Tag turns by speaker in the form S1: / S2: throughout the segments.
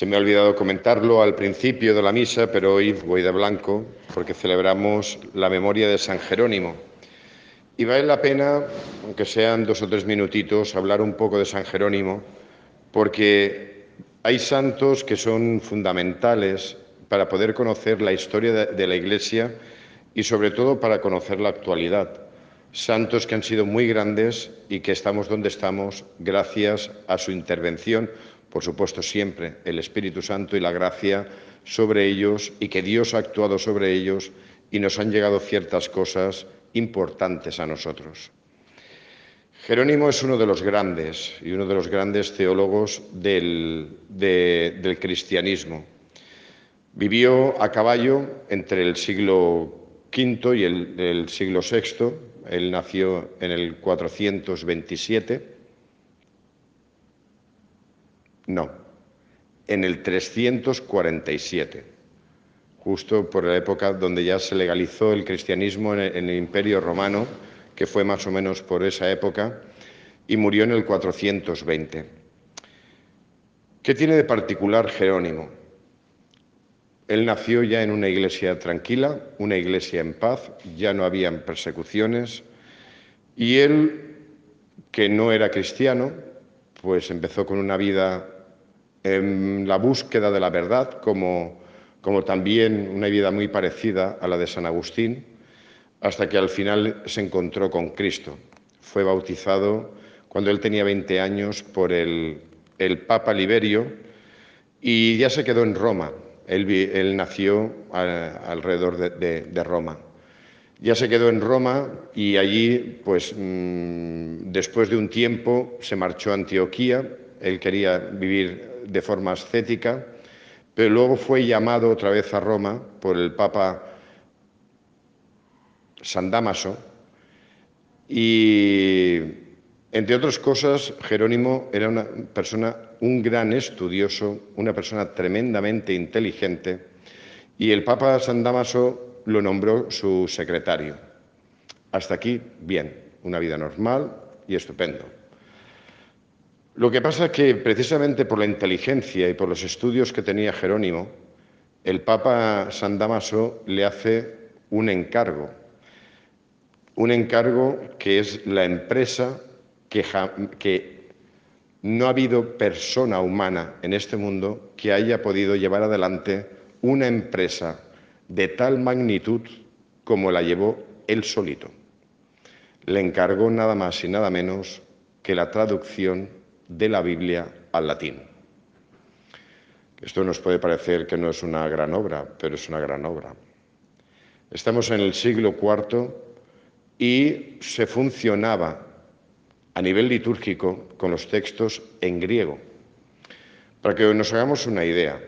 S1: Se me ha olvidado comentarlo al principio de la misa, pero hoy voy de blanco porque celebramos la memoria de San Jerónimo. Y vale la pena, aunque sean dos o tres minutitos, hablar un poco de San Jerónimo, porque hay santos que son fundamentales para poder conocer la historia de la Iglesia y sobre todo para conocer la actualidad. Santos que han sido muy grandes y que estamos donde estamos gracias a su intervención por supuesto siempre el Espíritu Santo y la gracia sobre ellos y que Dios ha actuado sobre ellos y nos han llegado ciertas cosas importantes a nosotros. Jerónimo es uno de los grandes y uno de los grandes teólogos del, cristianismo. Vivió a caballo entre el siglo V y el, el siglo VI. Él nació en el 427 no, en el 347, justo por la época donde ya se legalizó el cristianismo en el, Imperio Romano, que fue más o menos por esa época, y murió en el 420. ¿Qué tiene de particular Jerónimo? Él nació ya en una iglesia tranquila, una iglesia en paz, ya no habían persecuciones, y él, que no era cristiano, pues empezó con una vida en la búsqueda de la verdad, como, como también una vida muy parecida a la de San Agustín, hasta que al final se encontró con Cristo. Fue bautizado cuando él tenía 20 años por el, el Papa Liberio y ya se quedó en Roma. Él, nació alrededor de, Roma. Ya se quedó en Roma y allí, pues mm, después de un tiempo, se marchó a Antioquía. Él quería vivir de forma ascética, pero luego fue llamado otra vez a Roma por el Papa San Damaso y, entre otras cosas, Jerónimo era una persona, un gran estudioso, una persona tremendamente inteligente y el Papa San Damaso lo nombró su secretario. Hasta aquí, bien, una vida normal y estupendo. Lo que pasa es que precisamente por la inteligencia y por los estudios que tenía Jerónimo, el Papa San Damaso le hace un encargo, un encargo que es la empresa que, que no ha habido persona humana en este mundo que haya podido llevar adelante una empresa de tal magnitud como la llevó él solito. Le encargó nada más y nada menos que la traducción de la Biblia al latín. Esto nos puede parecer que no es una gran obra, pero es una gran obra. Estamos en el siglo IV y se funcionaba a nivel litúrgico con los textos en griego. Para que nos hagamos una idea,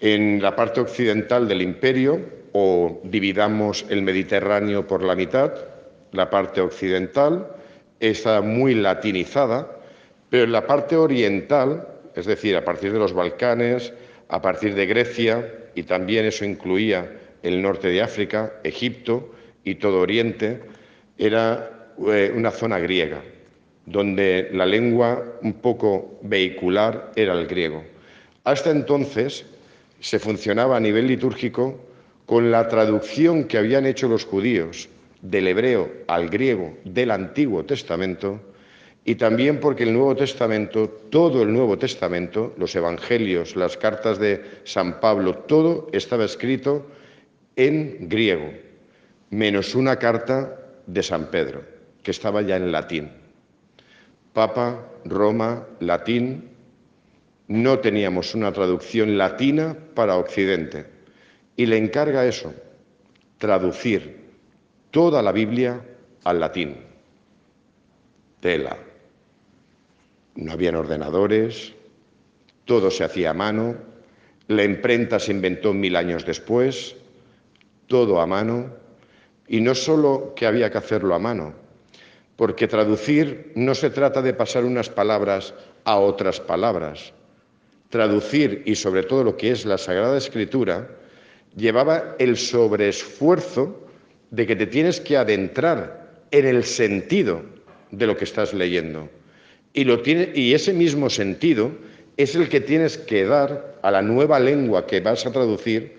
S1: en la parte occidental del imperio, o dividamos el Mediterráneo por la mitad, la parte occidental está muy latinizada, pero en la parte oriental, es decir, a partir de los Balcanes, a partir de Grecia, y también eso incluía el norte de África, Egipto y todo Oriente, era eh, una zona griega, donde la lengua un poco vehicular era el griego. Hasta entonces se funcionaba a nivel litúrgico con la traducción que habían hecho los judíos del hebreo al griego del Antiguo Testamento y también porque el Nuevo Testamento, todo el Nuevo Testamento, los Evangelios, las cartas de San Pablo, todo estaba escrito en griego, menos una carta de San Pedro, que estaba ya en latín. Papa, Roma, latín, no teníamos una traducción latina para Occidente. Y le encarga eso, traducir toda la Biblia al latín. Tela. No habían ordenadores, todo se hacía a mano, la imprenta se inventó mil años después, todo a mano, y no solo que había que hacerlo a mano, porque traducir no se trata de pasar unas palabras a otras palabras. Traducir, y sobre todo lo que es la Sagrada Escritura, llevaba el sobreesfuerzo de que te tienes que adentrar en el sentido de lo que estás leyendo. Y, ese mismo sentido es el que tienes que dar a la nueva lengua que vas a traducir,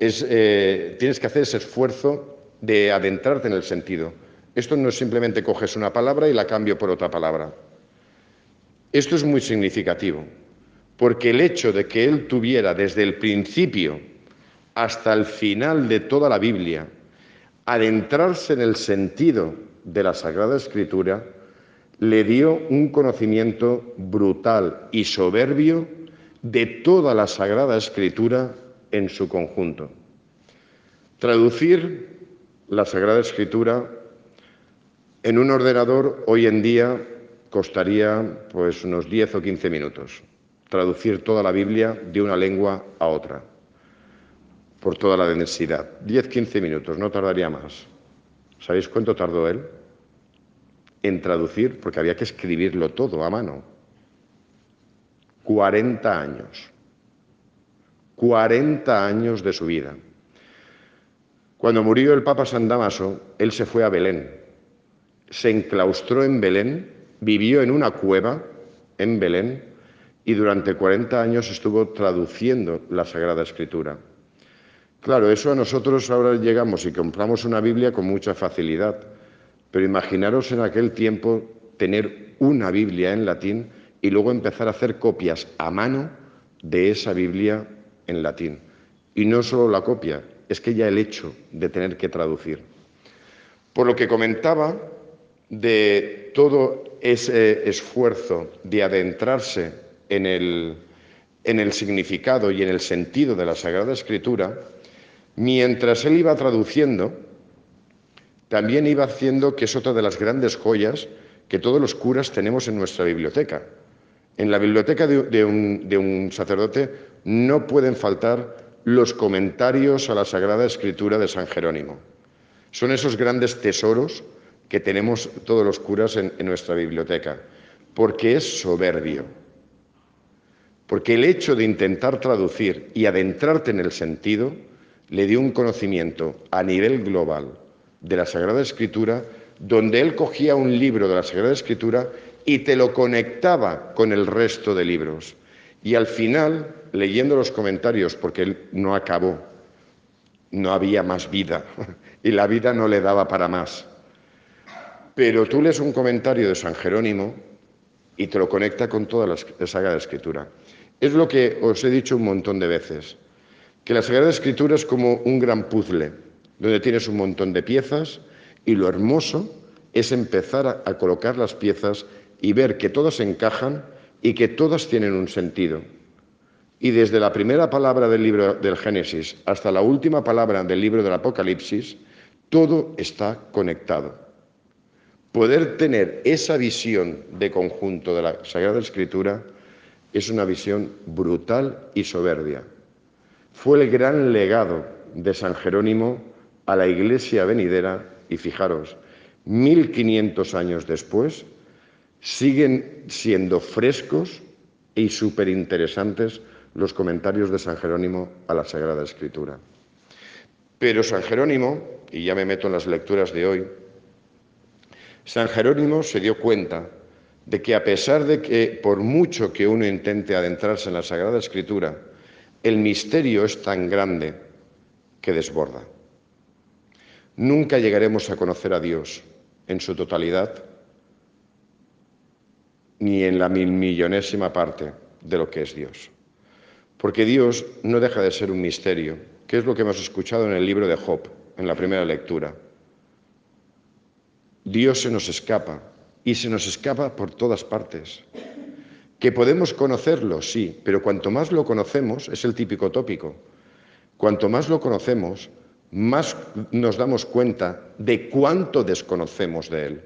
S1: eh, tienes que hacer ese esfuerzo de adentrarte en el sentido. Esto no es simplemente coges una palabra y la cambio por otra palabra. Esto es muy significativo, porque el hecho de que él tuviera desde el principio hasta el final de toda la Biblia, adentrarse en el sentido de la Sagrada Escritura, le dio un conocimiento brutal y soberbio de toda la Sagrada Escritura en su conjunto. Traducir la Sagrada Escritura en un ordenador hoy en día costaría pues unos 10 o 15 minutos. Traducir toda la Biblia de una lengua a otra, por toda la densidad. 10-15 minutos, no tardaría más. ¿Sabéis cuánto tardó él en traducir? Porque había que escribirlo todo a mano. 40 años. 40 años de su vida. Cuando murió el Papa San Damaso, él se fue a Belén. Se enclaustró en Belén, vivió en una cueva en Belén y durante 40 años estuvo traduciendo la Sagrada Escritura. Claro, eso a nosotros ahora llegamos y compramos una Biblia con mucha facilidad, pero imaginaros en aquel tiempo tener una Biblia en latín y luego empezar a hacer copias a mano de esa Biblia en latín. Y no solo la copia, es que ya el hecho de tener que traducir. Por lo que comentaba de todo ese esfuerzo de adentrarse en el, en el significado y en el sentido de la Sagrada Escritura, mientras él iba traduciendo, también iba haciendo que es otra de las grandes joyas que todos los curas tenemos en nuestra biblioteca. En la biblioteca de, un, sacerdote no pueden faltar los comentarios a la Sagrada Escritura de San Jerónimo. Son esos grandes tesoros que tenemos todos los curas en, nuestra biblioteca, porque es soberbio. Porque el hecho de intentar traducir y adentrarte en el sentido le dio un conocimiento a nivel global de la Sagrada Escritura, donde él cogía un libro de la Sagrada Escritura y te lo conectaba con el resto de libros. Y al final, leyendo los comentarios, porque él no acabó, no había más vida y la vida no le daba para más. Pero tú lees un comentario de San Jerónimo y te lo conecta con toda la Sagrada Escritura. Es lo que os he dicho un montón de veces, que la Sagrada Escritura es como un gran puzzle, donde tienes un montón de piezas y lo hermoso es empezar a, colocar las piezas y ver que todas encajan y que todas tienen un sentido. Y desde la primera palabra del libro del Génesis hasta la última palabra del libro del Apocalipsis, todo está conectado. Poder tener esa visión de conjunto de la Sagrada Escritura es una visión brutal y soberbia. Fue el gran legado de San Jerónimo a la iglesia venidera y fijaros, 1500 años después, siguen siendo frescos y súper interesantes los comentarios de San Jerónimo a la Sagrada Escritura. Pero San Jerónimo, y ya me meto en las lecturas de hoy, San Jerónimo se dio cuenta de que a pesar de que por mucho que uno intente adentrarse en la Sagrada Escritura, el misterio es tan grande que desborda. Nunca llegaremos a conocer a Dios en su totalidad ni en la mil millonésima parte de lo que es Dios. Porque Dios no deja de ser un misterio, que es lo que hemos escuchado en el libro de Job, en la primera lectura. Dios se nos escapa y se nos escapa por todas partes. Que podemos conocerlo, sí, pero cuanto más lo conocemos, es el típico tópico, cuanto más lo conocemos, más nos damos cuenta de cuánto desconocemos de Él.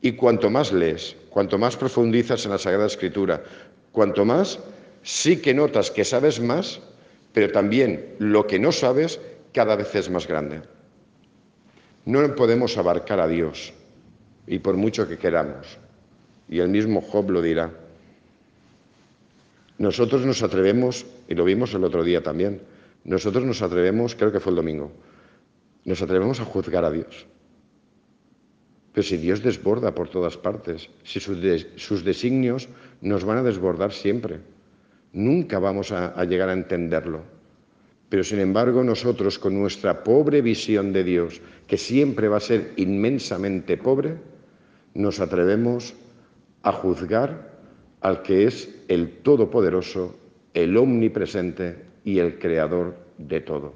S1: Y cuanto más lees, cuanto más profundizas en la Sagrada Escritura, cuanto más sí que notas que sabes más, pero también lo que no sabes cada vez es más grande. No podemos abarcar a Dios, y por mucho que queramos. Y el mismo Job lo dirá. Nosotros nos atrevemos, y lo vimos el otro día también, nosotros nos atrevemos, creo que fue el domingo, nos atrevemos a juzgar a Dios. Pero si Dios desborda por todas partes, si sus, designios nos van a desbordar siempre, nunca vamos a llegar a entenderlo. Pero sin embargo nosotros con nuestra pobre visión de Dios, que siempre va a ser inmensamente pobre, nos atrevemos a juzgar al que es el Todopoderoso, el Omnipresente y el Creador de todo.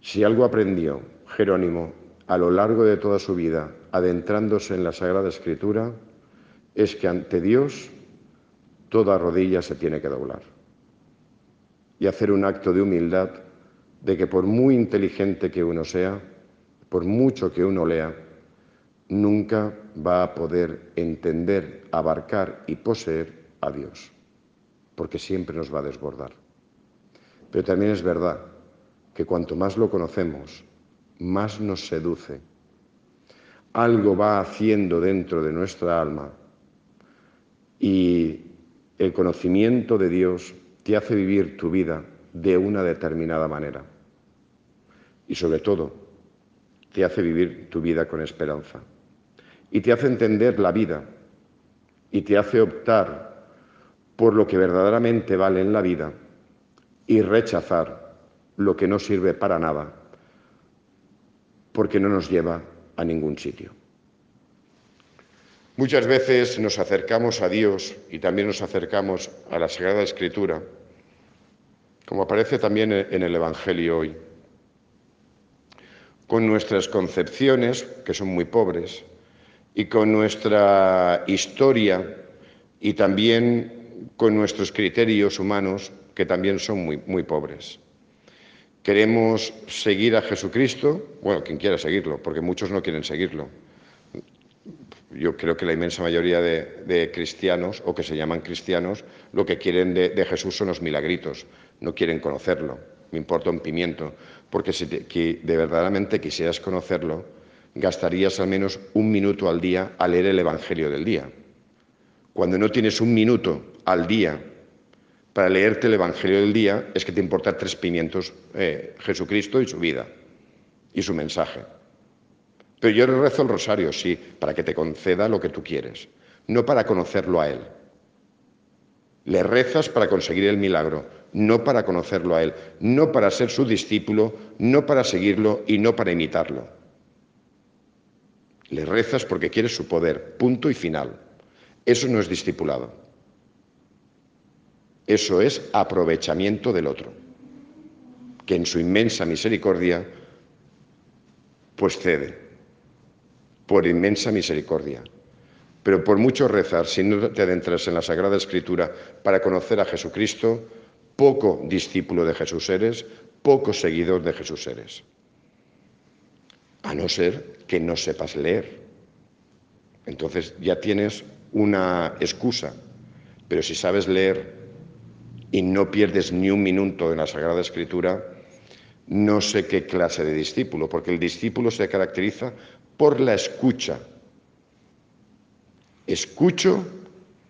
S1: Si algo aprendió Jerónimo a lo largo de toda su vida, adentrándose en la Sagrada Escritura, es que ante Dios toda rodilla se tiene que doblar y hacer un acto de humildad de que por muy inteligente que uno sea, por mucho que uno lea, nunca va a poder entender, abarcar y poseer a Dios, porque siempre nos va a desbordar. Pero también es verdad que cuanto más lo conocemos, más nos seduce. Algo va haciendo dentro de nuestra alma y el conocimiento de Dios te hace vivir tu vida de una determinada manera. Y sobre todo, te hace vivir tu vida con esperanza. Y te hace entender la vida. Y te hace optar por lo que verdaderamente vale en la vida y rechazar lo que no sirve para nada porque no nos lleva a ningún sitio. Muchas veces nos acercamos a Dios y también nos acercamos a la Sagrada Escritura, como aparece también en el Evangelio hoy, con nuestras concepciones, que son muy pobres, y con nuestra historia y también con nuestros criterios humanos, que también son muy, muy pobres. Queremos seguir a Jesucristo, bueno, quien quiera seguirlo, porque muchos no quieren seguirlo yo creo que la inmensa mayoría de, cristianos, o que se llaman cristianos, lo que quieren de, Jesús son los milagritos, no quieren conocerlo, me importa un pimiento, porque si de verdaderamente quisieras conocerlo, gastarías al menos un minuto al día a leer el Evangelio del día. Cuando no tienes un minuto al día para leerte el Evangelio del día, es que te importa tres pimientos eh, Jesucristo y su vida y su mensaje. Pero yo le rezo el rosario, sí, para que te conceda lo que tú quieres, no para conocerlo a Él. Le rezas para conseguir el milagro, no para conocerlo a Él, no para ser su discípulo, no para seguirlo y no para imitarlo. Le rezas porque quieres su poder, punto y final. Eso no es discipulado. Eso es aprovechamiento del otro, que en su inmensa misericordia pues cede por inmensa misericordia. Pero por mucho rezar, si no te adentras en la Sagrada Escritura para conocer a Jesucristo, poco discípulo de Jesús eres, poco seguidor de Jesús eres. A no ser que no sepas leer. Entonces ya tienes una excusa. Pero si sabes leer y no pierdes ni un minuto en la Sagrada Escritura, no sé qué clase de discípulo, porque el discípulo se caracteriza por la escucha. Escucho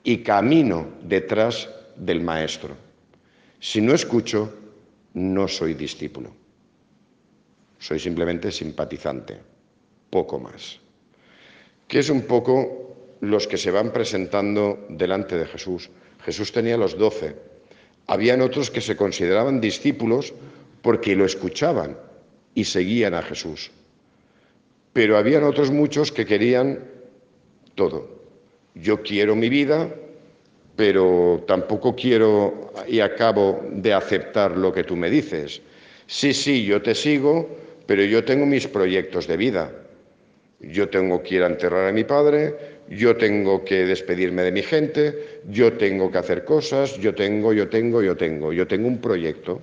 S1: y camino detrás del maestro. Si no escucho, no soy discípulo. Soy simplemente simpatizante, poco más. Que es un poco los que se van presentando delante de Jesús. Jesús tenía los doce. Habían otros que se consideraban discípulos porque lo escuchaban y seguían a Jesús. Pero habían otros muchos que querían todo. Yo quiero mi vida, pero tampoco quiero y acabo de aceptar lo que tú me dices. Sí, sí, yo te sigo, pero yo tengo mis proyectos de vida. Yo tengo que enterrar a mi padre, yo tengo que despedirme de mi gente, yo tengo que hacer cosas, yo tengo, yo tengo, yo tengo, yo tengo un proyecto.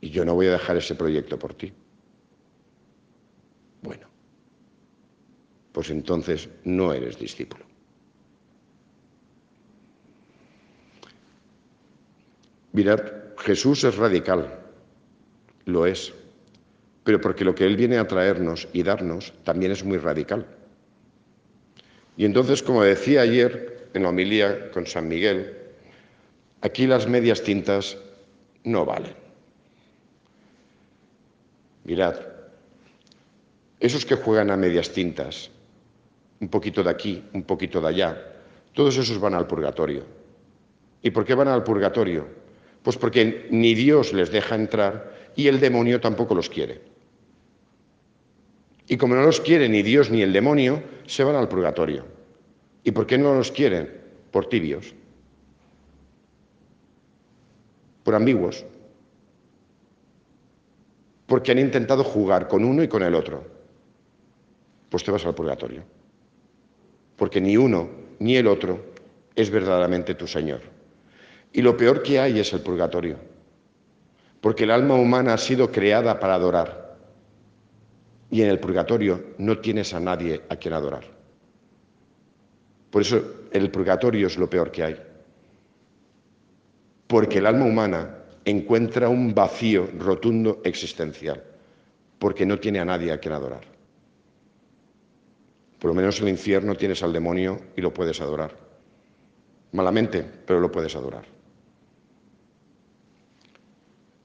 S1: Y yo no voy a dejar ese proyecto por ti. Bueno, pues entonces no eres discípulo. Mirad, Jesús es radical, lo es, pero porque lo que Él viene a traernos y darnos también es muy radical. Y entonces, como decía ayer en la homilía con San Miguel, aquí las medias tintas no valen. Mirad, esos que juegan a medias tintas, un poquito de aquí, un poquito de allá, todos esos van al purgatorio. ¿Y por qué van al purgatorio? Pues porque ni Dios les deja entrar y el demonio tampoco los quiere. Y como no los quiere ni Dios ni el demonio, se van al purgatorio. ¿Y por qué no los quieren? Por tibios, por ambiguos, porque han intentado jugar con uno y con el otro. Pues te vas al purgatorio, porque ni uno ni el otro es verdaderamente tu Señor. Y lo peor que hay es el purgatorio, porque el alma humana ha sido creada para adorar, y en el purgatorio no tienes a nadie a quien adorar. Por eso el purgatorio es lo peor que hay. Porque el alma humana encuentra un vacío rotundo existencial, porque no tiene a nadie a quien adorar. Por lo menos en el infierno tienes al demonio y lo puedes adorar. Malamente, pero lo puedes adorar.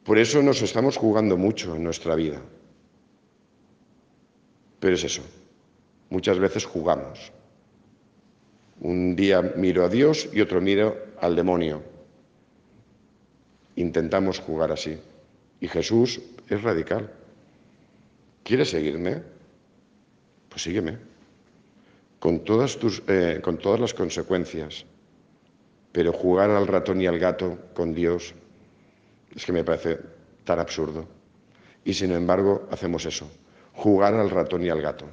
S1: Por eso nos estamos jugando mucho en nuestra vida. Pero es eso, muchas veces jugamos. Un día miro a Dios y otro miro al demonio. Intentamos jugar así. Y Jesús es radical. ¿Quieres seguirme? Pues sígueme. Con todas, tus, eh, con todas las consecuencias. Pero jugar al ratón y al gato con Dios es que me parece tan absurdo. Y sin embargo hacemos eso, jugar al ratón y al gato.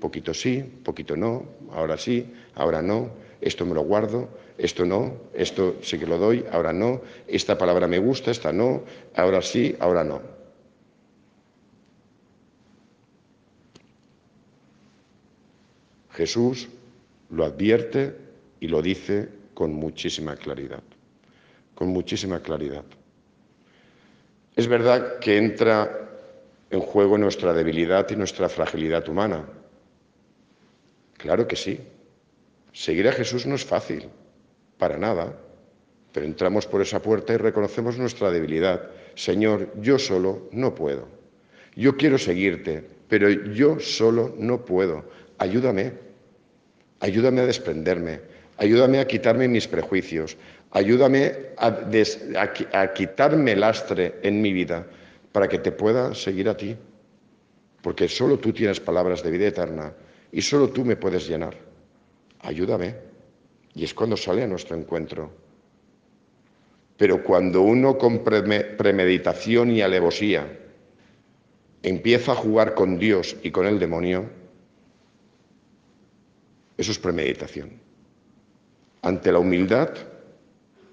S1: Poquito sí, poquito no, ahora sí, ahora no, esto me lo guardo, esto no, esto sí que lo doy, ahora no, esta palabra me gusta, esta no, ahora sí, ahora no. Jesús lo advierte y lo dice con muchísima claridad, con muchísima claridad. Es verdad que entra en juego nuestra debilidad y nuestra fragilidad humana, Claro que sí. Seguir a Jesús no es fácil, para nada. Pero entramos por esa puerta y reconocemos nuestra debilidad. Señor, yo solo no puedo. Yo quiero seguirte, pero yo solo no puedo. Ayúdame. Ayúdame a desprenderme. Ayúdame a quitarme mis prejuicios. Ayúdame a, a quitarme lastre en mi vida para que te pueda seguir a ti. Porque solo tú tienes palabras de vida eterna y solo tú me puedes llenar. Ayúdame. Y es cuando sale a nuestro encuentro. Pero cuando uno con premeditación y alevosía empieza a jugar con Dios y con el demonio, eso es premeditación. Ante la humildad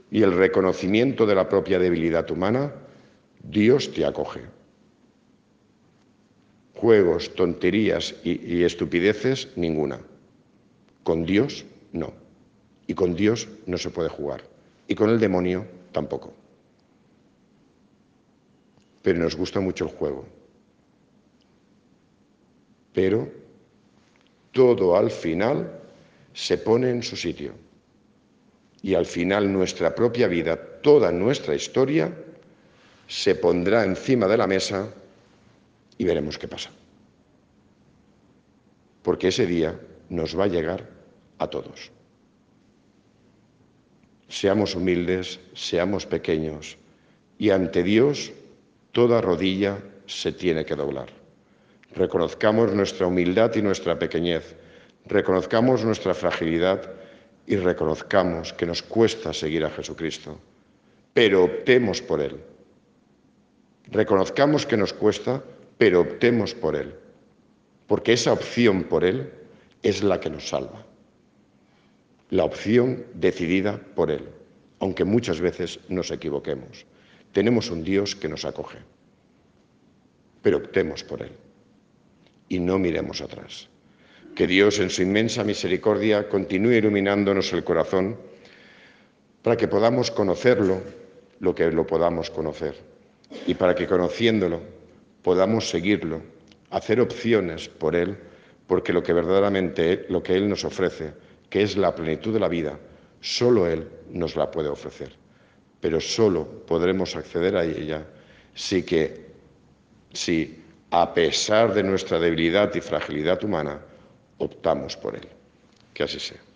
S1: y el reconocimiento de la propia debilidad humana, Dios te acoge juegos, tonterías y, estupideces, ninguna. Con Dios, no. Y con Dios no se puede jugar. Y con el demonio, tampoco. Pero nos gusta mucho el juego. Pero todo al final se pone en su sitio. Y al final nuestra propia vida, toda nuestra historia, se pondrá encima de la mesa y veremos qué pasa. Porque ese día nos va a llegar a todos. Seamos humildes, seamos pequeños y ante Dios toda rodilla se tiene que doblar. Reconozcamos nuestra humildad y nuestra pequeñez, reconozcamos nuestra fragilidad y reconozcamos que nos cuesta seguir a Jesucristo, pero optemos por Él. Reconozcamos que nos cuesta, pero optemos por Él, porque esa opción por Él es la que nos salva. La opción decidida por Él, aunque muchas veces nos equivoquemos. Tenemos un Dios que nos acoge, pero optemos por Él y no miremos atrás. Que Dios en su inmensa misericordia continúe iluminándonos el corazón para que podamos conocerlo lo que lo podamos conocer y para que conociéndolo podamos seguirlo, hacer opciones por Él, porque lo que verdaderamente lo que Él nos ofrece, que es la plenitud de la vida, solo Él nos la puede ofrecer. Pero solo podremos acceder a ella si que si a pesar de nuestra debilidad y fragilidad humana, optamos por él. Que así sea.